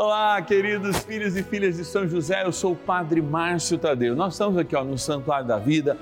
Olá, queridos filhos e filhas de São José, eu sou o Padre Márcio Tadeu. Nós estamos aqui ó, no Santuário da Vida,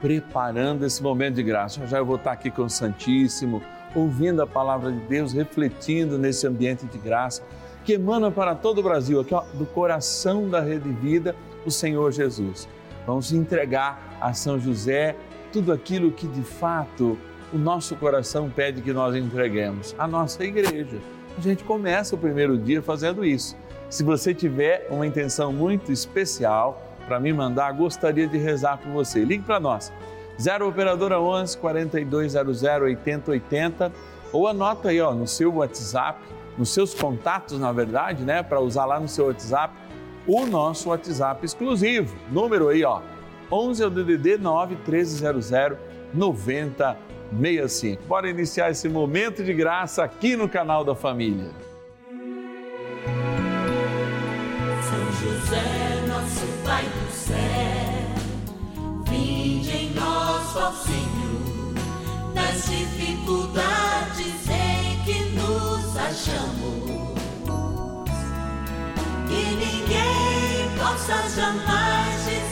preparando esse momento de graça. Já eu vou estar aqui com o Santíssimo, ouvindo a palavra de Deus, refletindo nesse ambiente de graça que emana para todo o Brasil, aqui ó, do coração da Rede Vida, o Senhor Jesus. Vamos entregar a São José tudo aquilo que de fato o nosso coração pede que nós entreguemos, a nossa igreja a gente começa o primeiro dia fazendo isso. Se você tiver uma intenção muito especial para me mandar, gostaria de rezar por você. Ligue para nós. 0 operadora 11 4200 8080 ou anota aí, ó, no seu WhatsApp, nos seus contatos, na verdade, né, para usar lá no seu WhatsApp, o nosso WhatsApp exclusivo. Número aí, ó, 11 é o DDD 9 1300 90 65. Bora iniciar esse momento de graça aqui no canal da família. São José, nosso Pai do céu, vinde em nós, ó Senhor, nas dificuldades em que nos achamos. Que ninguém possa jamais dizer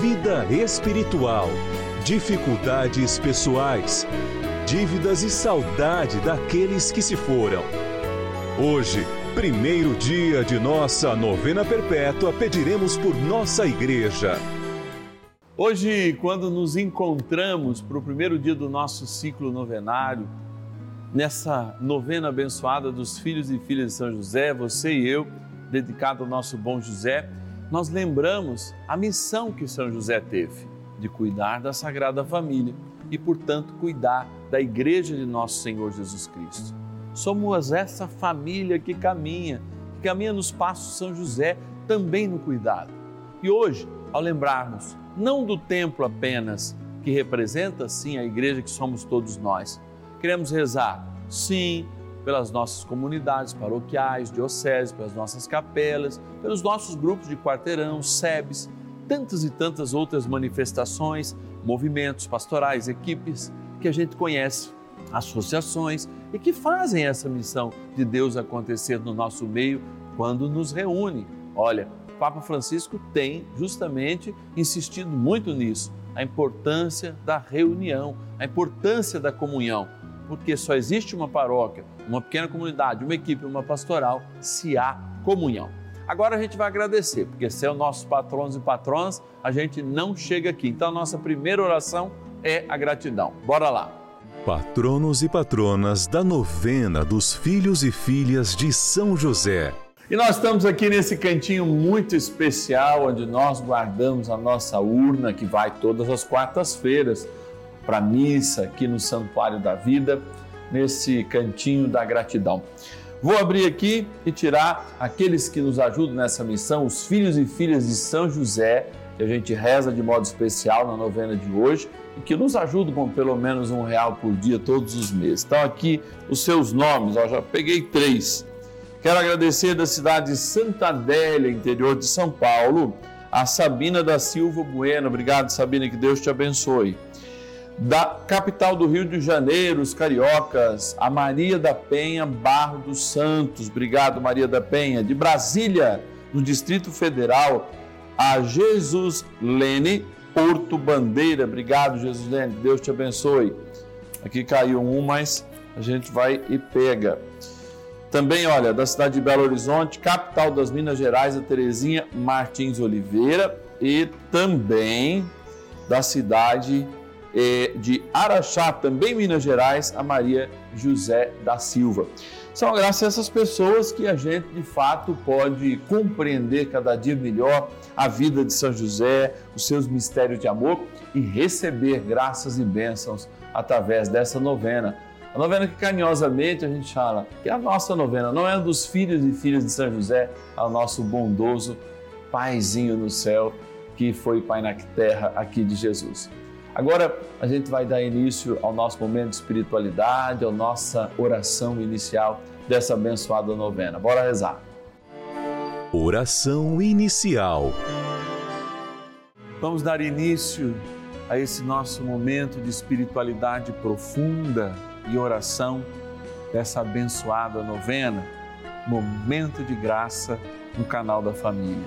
vida espiritual, dificuldades pessoais, dívidas e saudade daqueles que se foram. Hoje, primeiro dia de nossa novena perpétua, pediremos por nossa igreja. Hoje, quando nos encontramos para o primeiro dia do nosso ciclo novenário, nessa novena abençoada dos filhos e filhas de São José, você e eu, dedicado ao nosso bom José, nós lembramos a missão que São José teve de cuidar da Sagrada Família e, portanto, cuidar da Igreja de Nosso Senhor Jesus Cristo. Somos essa família que caminha, que caminha nos passos de São José, também no cuidado. E hoje, ao lembrarmos não do templo apenas, que representa sim a igreja que somos todos nós, queremos rezar, sim, pelas nossas comunidades paroquiais, dioceses, pelas nossas capelas, pelos nossos grupos de quarteirão, SEBs, tantas e tantas outras manifestações, movimentos pastorais, equipes que a gente conhece, associações e que fazem essa missão de Deus acontecer no nosso meio quando nos reúne. Olha, o Papa Francisco tem justamente insistido muito nisso, a importância da reunião, a importância da comunhão porque só existe uma paróquia, uma pequena comunidade, uma equipe, uma pastoral, se há comunhão. Agora a gente vai agradecer, porque se é o nossos patronos e patronas, a gente não chega aqui. Então a nossa primeira oração é a gratidão. Bora lá. Patronos e patronas da novena dos filhos e filhas de São José. E nós estamos aqui nesse cantinho muito especial, onde nós guardamos a nossa urna, que vai todas as quartas-feiras para a missa aqui no Santuário da Vida, nesse cantinho da gratidão. Vou abrir aqui e tirar aqueles que nos ajudam nessa missão, os filhos e filhas de São José, que a gente reza de modo especial na novena de hoje e que nos ajudam com pelo menos um real por dia todos os meses. Então aqui os seus nomes, ó, já peguei três. Quero agradecer da cidade de Santa Adélia, interior de São Paulo, a Sabina da Silva Bueno. Obrigado, Sabina, que Deus te abençoe da capital do Rio de Janeiro, os cariocas, a Maria da Penha Barro dos Santos, obrigado Maria da Penha, de Brasília, no Distrito Federal, a Jesus Lene Porto Bandeira, obrigado Jesus Lene, Deus te abençoe. Aqui caiu um, mas a gente vai e pega. Também, olha, da cidade de Belo Horizonte, capital das Minas Gerais, a Terezinha Martins Oliveira. E também da cidade eh, de Araxá, também Minas Gerais, a Maria José da Silva. São graças a essas pessoas que a gente de fato pode compreender cada dia melhor a vida de São José, os seus mistérios de amor e receber graças e bênçãos através dessa novena. A novena que carinhosamente a gente fala que é a nossa novena, não é dos filhos e filhas de São José, é o nosso bondoso Paizinho no céu, que foi Pai na terra aqui de Jesus. Agora a gente vai dar início ao nosso momento de espiritualidade, à nossa oração inicial dessa abençoada novena. Bora rezar. Oração inicial. Vamos dar início a esse nosso momento de espiritualidade profunda e oração dessa abençoada novena, momento de graça no canal da família.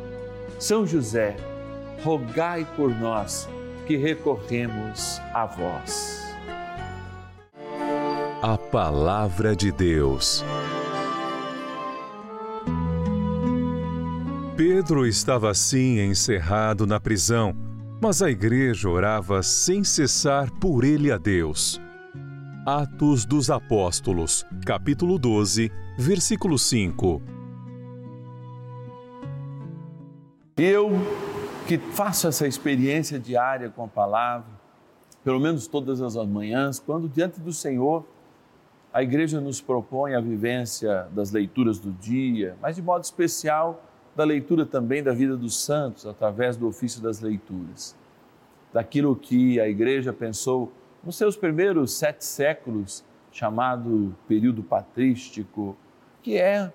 são José, rogai por nós que recorremos a vós. A Palavra de Deus. Pedro estava assim encerrado na prisão, mas a igreja orava sem cessar por ele a Deus. Atos dos Apóstolos, capítulo 12, versículo 5. Eu que faço essa experiência diária com a palavra, pelo menos todas as manhãs, quando diante do Senhor a igreja nos propõe a vivência das leituras do dia, mas de modo especial da leitura também da vida dos santos através do ofício das leituras. Daquilo que a igreja pensou nos seus primeiros sete séculos, chamado período patrístico, que é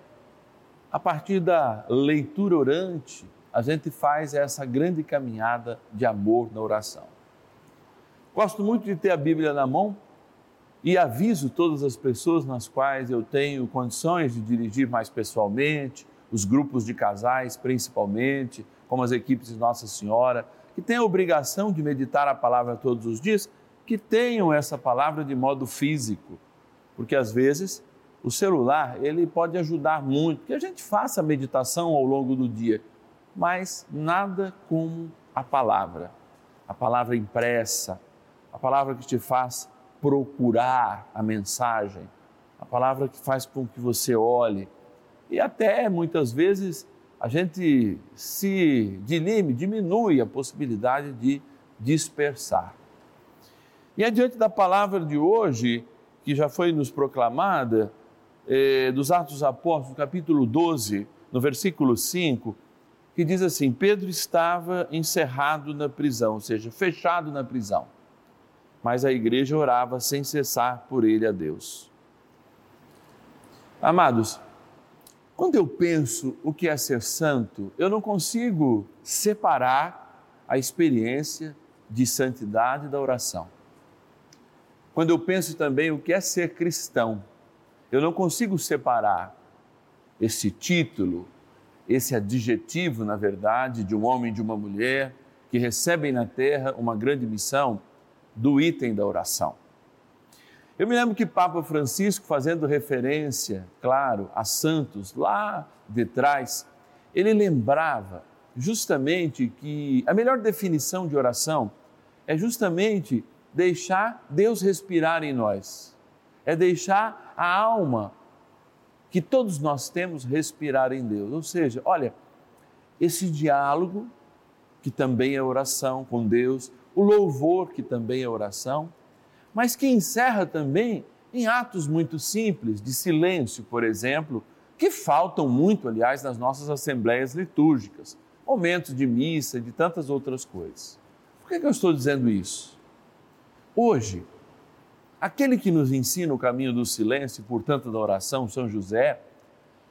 a partir da leitura orante, a gente faz essa grande caminhada de amor na oração. Gosto muito de ter a Bíblia na mão e aviso todas as pessoas nas quais eu tenho condições de dirigir mais pessoalmente, os grupos de casais principalmente, como as equipes de Nossa Senhora, que têm a obrigação de meditar a palavra todos os dias, que tenham essa palavra de modo físico, porque às vezes o celular ele pode ajudar muito, que a gente faça a meditação ao longo do dia mas nada como a palavra, a palavra impressa, a palavra que te faz procurar a mensagem, a palavra que faz com que você olhe e até muitas vezes a gente se dilime, diminui a possibilidade de dispersar. E adiante da palavra de hoje, que já foi nos proclamada, eh, dos Atos Apóstolos, capítulo 12, no versículo 5, que diz assim: Pedro estava encerrado na prisão, ou seja, fechado na prisão. Mas a igreja orava sem cessar por ele a Deus. Amados, quando eu penso o que é ser santo, eu não consigo separar a experiência de santidade da oração. Quando eu penso também o que é ser cristão, eu não consigo separar esse título, esse adjetivo, na verdade, de um homem e de uma mulher que recebem na terra uma grande missão do item da oração. Eu me lembro que Papa Francisco, fazendo referência, claro, a santos lá de trás, ele lembrava justamente que a melhor definição de oração é justamente deixar Deus respirar em nós, é deixar a alma que todos nós temos respirar em Deus. Ou seja, olha, esse diálogo, que também é oração com Deus, o louvor, que também é oração, mas que encerra também em atos muito simples, de silêncio, por exemplo, que faltam muito, aliás, nas nossas assembleias litúrgicas, momentos de missa, de tantas outras coisas. Por que, que eu estou dizendo isso? Hoje, aquele que nos ensina o caminho do silêncio, portanto da oração, São José,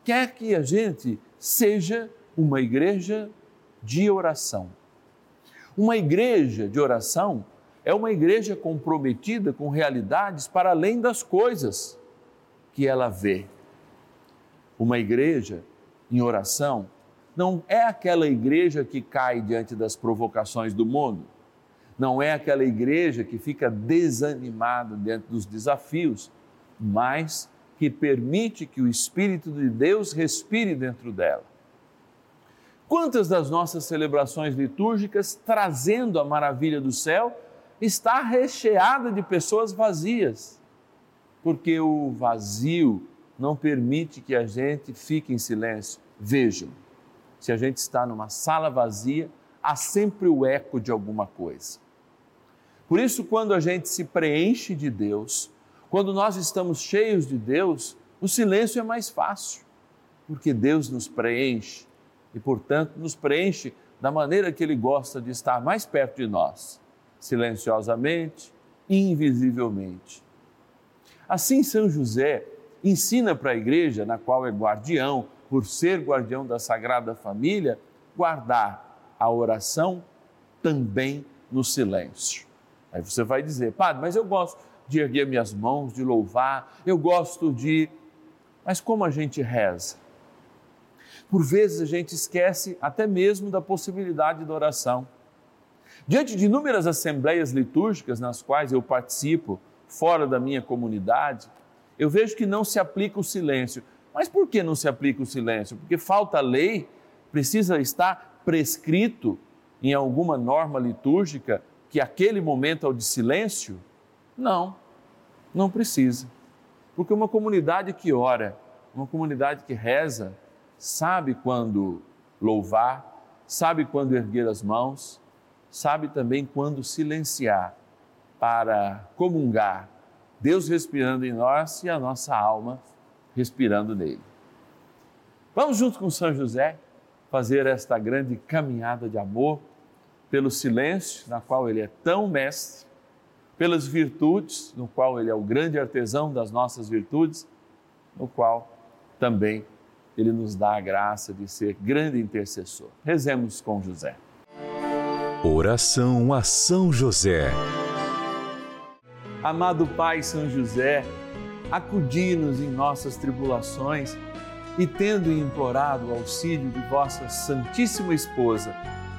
quer que a gente seja uma igreja de oração. Uma igreja de oração é uma igreja comprometida com realidades para além das coisas que ela vê. Uma igreja em oração não é aquela igreja que cai diante das provocações do mundo, não é aquela igreja que fica desanimada diante dos desafios, mas que permite que o Espírito de Deus respire dentro dela. Quantas das nossas celebrações litúrgicas, trazendo a maravilha do céu, está recheada de pessoas vazias, porque o vazio não permite que a gente fique em silêncio. Vejam, se a gente está numa sala vazia, há sempre o eco de alguma coisa. Por isso, quando a gente se preenche de Deus, quando nós estamos cheios de Deus, o silêncio é mais fácil, porque Deus nos preenche e, portanto, nos preenche da maneira que Ele gosta de estar mais perto de nós silenciosamente, invisivelmente. Assim, São José ensina para a igreja, na qual é guardião, por ser guardião da Sagrada Família, guardar a oração também no silêncio. Aí você vai dizer, padre, mas eu gosto de erguer minhas mãos, de louvar, eu gosto de. Mas como a gente reza? Por vezes a gente esquece até mesmo da possibilidade da oração. Diante de inúmeras assembleias litúrgicas nas quais eu participo, fora da minha comunidade, eu vejo que não se aplica o silêncio. Mas por que não se aplica o silêncio? Porque falta lei, precisa estar prescrito em alguma norma litúrgica que aquele momento é o de silêncio? Não, não precisa. Porque uma comunidade que ora, uma comunidade que reza, sabe quando louvar, sabe quando erguer as mãos, sabe também quando silenciar para comungar, Deus respirando em nós e a nossa alma respirando nele. Vamos junto com São José fazer esta grande caminhada de amor pelo silêncio, na qual ele é tão mestre, pelas virtudes, no qual ele é o grande artesão das nossas virtudes, no qual também ele nos dá a graça de ser grande intercessor. Rezemos com José. Oração a São José. Amado Pai São José, acudi-nos em nossas tribulações e, tendo implorado o auxílio de vossa Santíssima Esposa,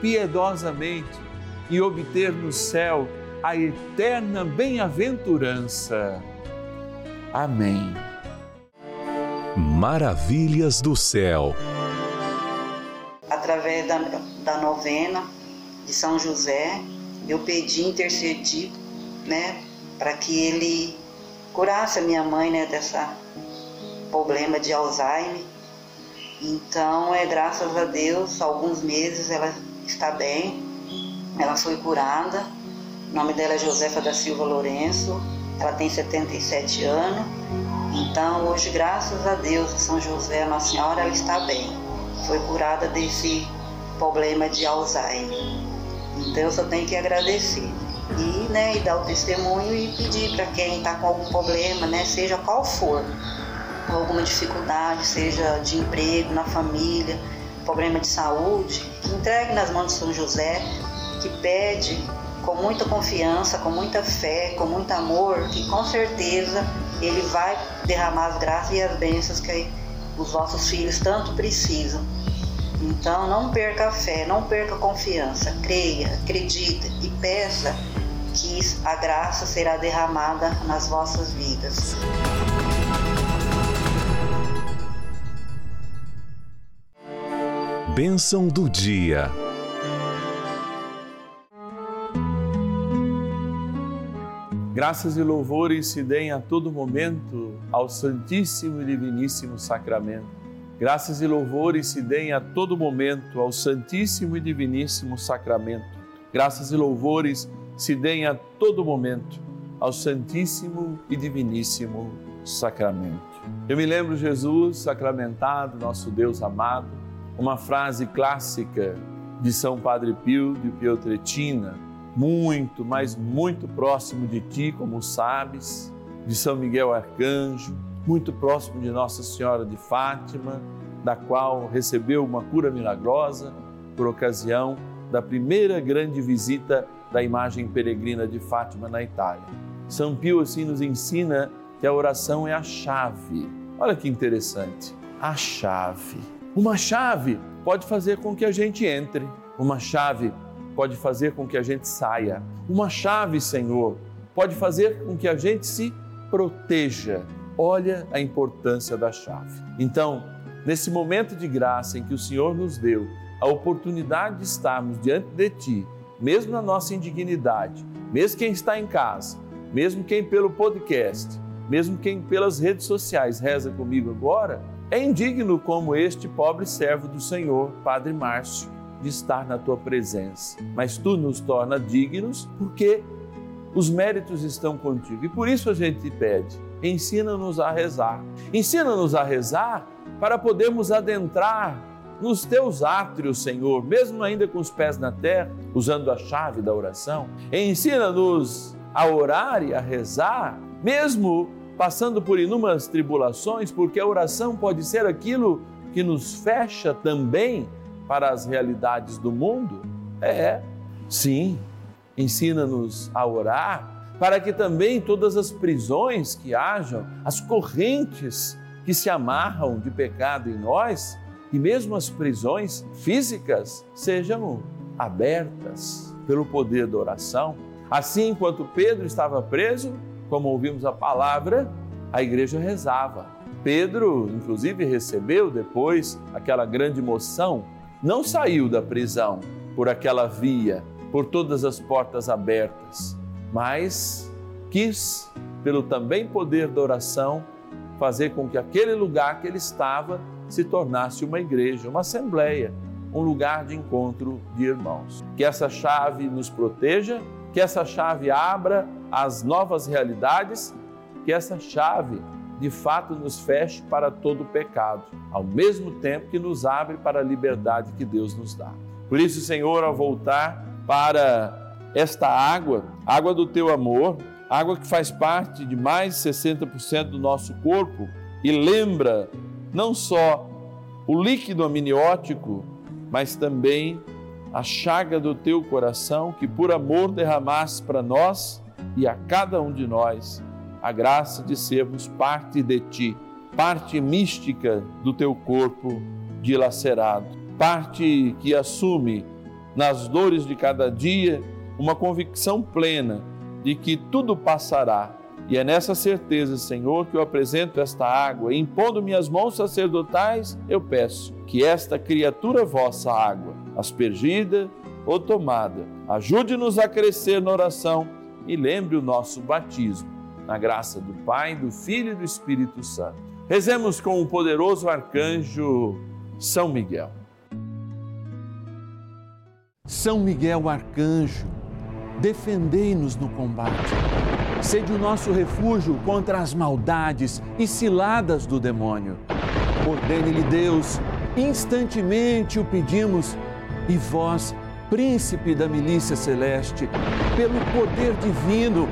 piedosamente e obter no céu a eterna bem-aventurança. Amém. Maravilhas do céu. Através da, da novena de São José, eu pedi, intercedi, né, para que ele curasse a minha mãe, né, dessa problema de Alzheimer. Então, é graças a Deus, alguns meses ela está bem, ela foi curada. O nome dela é Josefa da Silva Lourenço, ela tem 77 anos. Então, hoje, graças a Deus, São José, Nossa Senhora, ela está bem. Foi curada desse problema de Alzheimer. Então, eu só tenho que agradecer. E, né, e dar o testemunho e pedir para quem está com algum problema, né, seja qual for, alguma dificuldade, seja de emprego, na família, problema de saúde, que entregue nas mãos de São José, que pede com muita confiança, com muita fé, com muito amor, que com certeza ele vai derramar as graças e as bênçãos que os vossos filhos tanto precisam. Então não perca a fé, não perca a confiança, creia, acredite e peça que a graça será derramada nas vossas vidas. Bênção do dia. Graças e louvores se deem a todo momento ao Santíssimo e Diviníssimo Sacramento. Graças e louvores se deem a todo momento ao Santíssimo e Diviníssimo Sacramento. Graças e louvores se deem a todo momento ao Santíssimo e Diviníssimo Sacramento. Eu me lembro Jesus sacramentado, nosso Deus amado, uma frase clássica de São Padre Pio de Pietretina muito, mas muito próximo de ti, como sabes, de São Miguel Arcanjo, muito próximo de Nossa Senhora de Fátima, da qual recebeu uma cura milagrosa por ocasião da primeira grande visita da imagem peregrina de Fátima na Itália. São Pio assim nos ensina que a oração é a chave. Olha que interessante, a chave. Uma chave pode fazer com que a gente entre, uma chave pode fazer com que a gente saia. Uma chave, Senhor, pode fazer com que a gente se proteja. Olha a importância da chave. Então, nesse momento de graça em que o Senhor nos deu a oportunidade de estarmos diante de Ti, mesmo na nossa indignidade, mesmo quem está em casa, mesmo quem pelo podcast, mesmo quem pelas redes sociais reza comigo agora, é indigno como este pobre servo do Senhor, Padre Márcio de estar na tua presença, mas tu nos torna dignos porque os méritos estão contigo. E por isso a gente te pede, ensina-nos a rezar. Ensina-nos a rezar para podermos adentrar nos teus átrios, Senhor, mesmo ainda com os pés na terra, usando a chave da oração. Ensina-nos a orar e a rezar, mesmo passando por inúmeras tribulações, porque a oração pode ser aquilo que nos fecha também para as realidades do mundo? É, sim. Ensina-nos a orar para que também todas as prisões que hajam, as correntes que se amarram de pecado em nós, e mesmo as prisões físicas sejam abertas pelo poder da oração. Assim, enquanto Pedro estava preso, como ouvimos a palavra, a igreja rezava. Pedro, inclusive, recebeu depois aquela grande moção não saiu da prisão por aquela via, por todas as portas abertas, mas quis, pelo também poder da oração, fazer com que aquele lugar que ele estava se tornasse uma igreja, uma assembleia, um lugar de encontro de irmãos. Que essa chave nos proteja, que essa chave abra as novas realidades, que essa chave de fato nos feche para todo o pecado, ao mesmo tempo que nos abre para a liberdade que Deus nos dá. Por isso, Senhor, ao voltar para esta água, água do teu amor, água que faz parte de mais de 60% do nosso corpo e lembra não só o líquido amniótico, mas também a chaga do teu coração que por amor derramaste para nós e a cada um de nós a graça de sermos parte de ti, parte mística do teu corpo dilacerado, parte que assume nas dores de cada dia uma convicção plena de que tudo passará. E é nessa certeza, Senhor, que eu apresento esta água, e impondo minhas mãos sacerdotais, eu peço que esta criatura vossa água, aspergida ou tomada, ajude-nos a crescer na oração e lembre o nosso batismo na graça do Pai, do Filho e do Espírito Santo. Rezemos com o poderoso arcanjo São Miguel. São Miguel arcanjo, defendei-nos no combate. Sede o nosso refúgio contra as maldades e ciladas do demônio. Ordene-lhe Deus, instantemente o pedimos, e vós, príncipe da milícia celeste, pelo poder divino,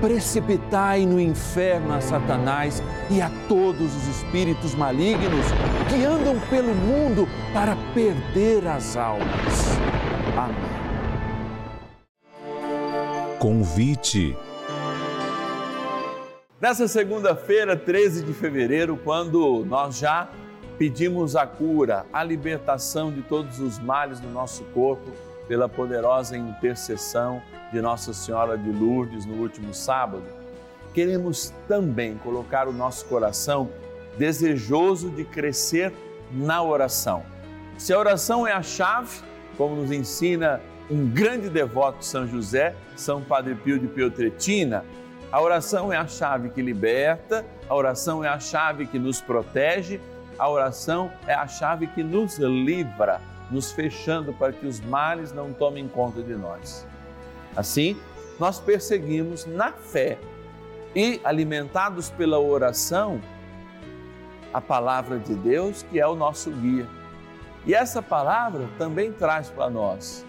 precipitai no inferno a Satanás e a todos os espíritos malignos que andam pelo mundo para perder as almas. Amém. Convite. Nessa segunda-feira, 13 de fevereiro, quando nós já pedimos a cura, a libertação de todos os males do nosso corpo, pela poderosa intercessão de Nossa Senhora de Lourdes no último sábado, queremos também colocar o nosso coração desejoso de crescer na oração. Se a oração é a chave, como nos ensina um grande devoto São José, São Padre Pio de Pietretina, a oração é a chave que liberta, a oração é a chave que nos protege, a oração é a chave que nos livra nos fechando para que os males não tomem conta de nós. Assim, nós perseguimos na fé e, alimentados pela oração, a palavra de Deus, que é o nosso guia. E essa palavra também traz para nós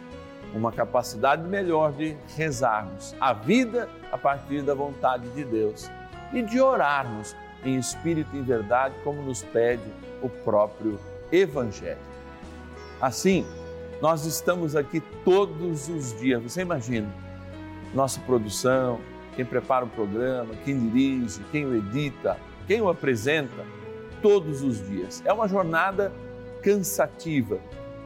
uma capacidade melhor de rezarmos a vida a partir da vontade de Deus e de orarmos em espírito e em verdade, como nos pede o próprio Evangelho. Assim, nós estamos aqui todos os dias. Você imagina, nossa produção, quem prepara o programa, quem dirige, quem o edita, quem o apresenta, todos os dias. É uma jornada cansativa,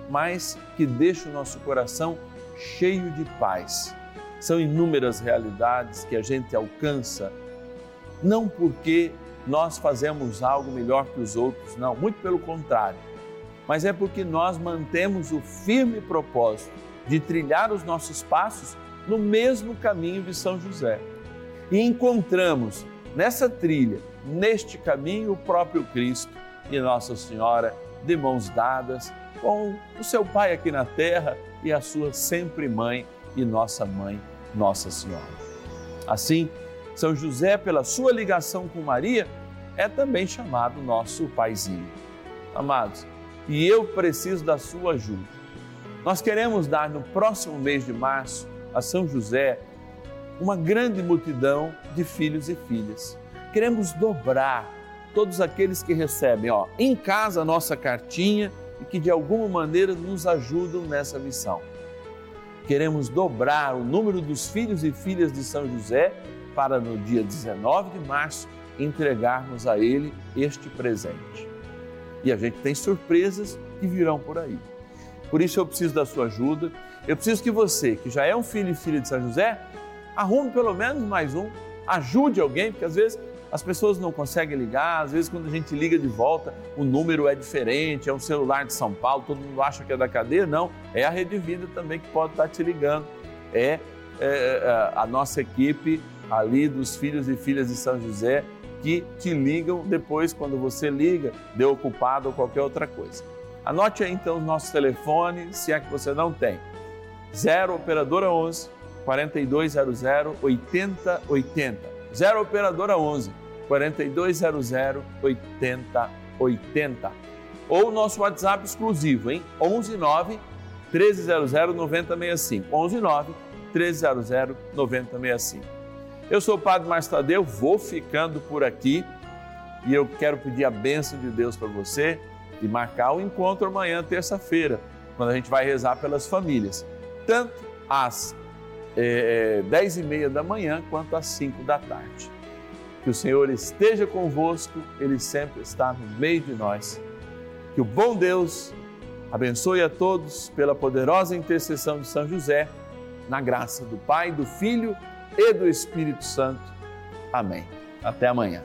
mas que deixa o nosso coração cheio de paz. São inúmeras realidades que a gente alcança, não porque nós fazemos algo melhor que os outros, não, muito pelo contrário mas é porque nós mantemos o firme propósito de trilhar os nossos passos no mesmo caminho de São José. E encontramos nessa trilha, neste caminho, o próprio Cristo e Nossa Senhora de mãos dadas com o seu Pai aqui na terra e a sua sempre mãe e nossa mãe, Nossa Senhora. Assim, São José, pela sua ligação com Maria, é também chamado nosso paizinho. Amados, e eu preciso da sua ajuda. Nós queremos dar no próximo mês de março a São José uma grande multidão de filhos e filhas. Queremos dobrar todos aqueles que recebem ó, em casa a nossa cartinha e que de alguma maneira nos ajudam nessa missão. Queremos dobrar o número dos filhos e filhas de São José para no dia 19 de março entregarmos a ele este presente e a gente tem surpresas que virão por aí. Por isso eu preciso da sua ajuda. Eu preciso que você, que já é um filho e filha de São José, arrume pelo menos mais um, ajude alguém, porque às vezes as pessoas não conseguem ligar, às vezes quando a gente liga de volta, o número é diferente, é um celular de São Paulo, todo mundo acha que é da cadeia, não, é a Rede Vida também que pode estar te ligando. É, é, é a nossa equipe ali dos filhos e filhas de São José que te ligam depois, quando você liga, deu ocupado ou qualquer outra coisa. Anote aí então os nossos telefones, se é que você não tem. 0 Operadora 11 4200 8080. 0 Operadora 11 4200 8080. Ou nosso WhatsApp exclusivo, hein? 11 9 1300 9065. 11 9 1300 9065. Eu sou o Padre Márcio Tadeu, vou ficando por aqui e eu quero pedir a bênção de Deus para você e marcar o encontro amanhã, terça-feira, quando a gente vai rezar pelas famílias, tanto às é, 10 e meia da manhã quanto às 5 da tarde. Que o Senhor esteja convosco, Ele sempre está no meio de nós. Que o bom Deus abençoe a todos pela poderosa intercessão de São José, na graça do Pai, do Filho e do Espírito Santo. Amém. Até amanhã.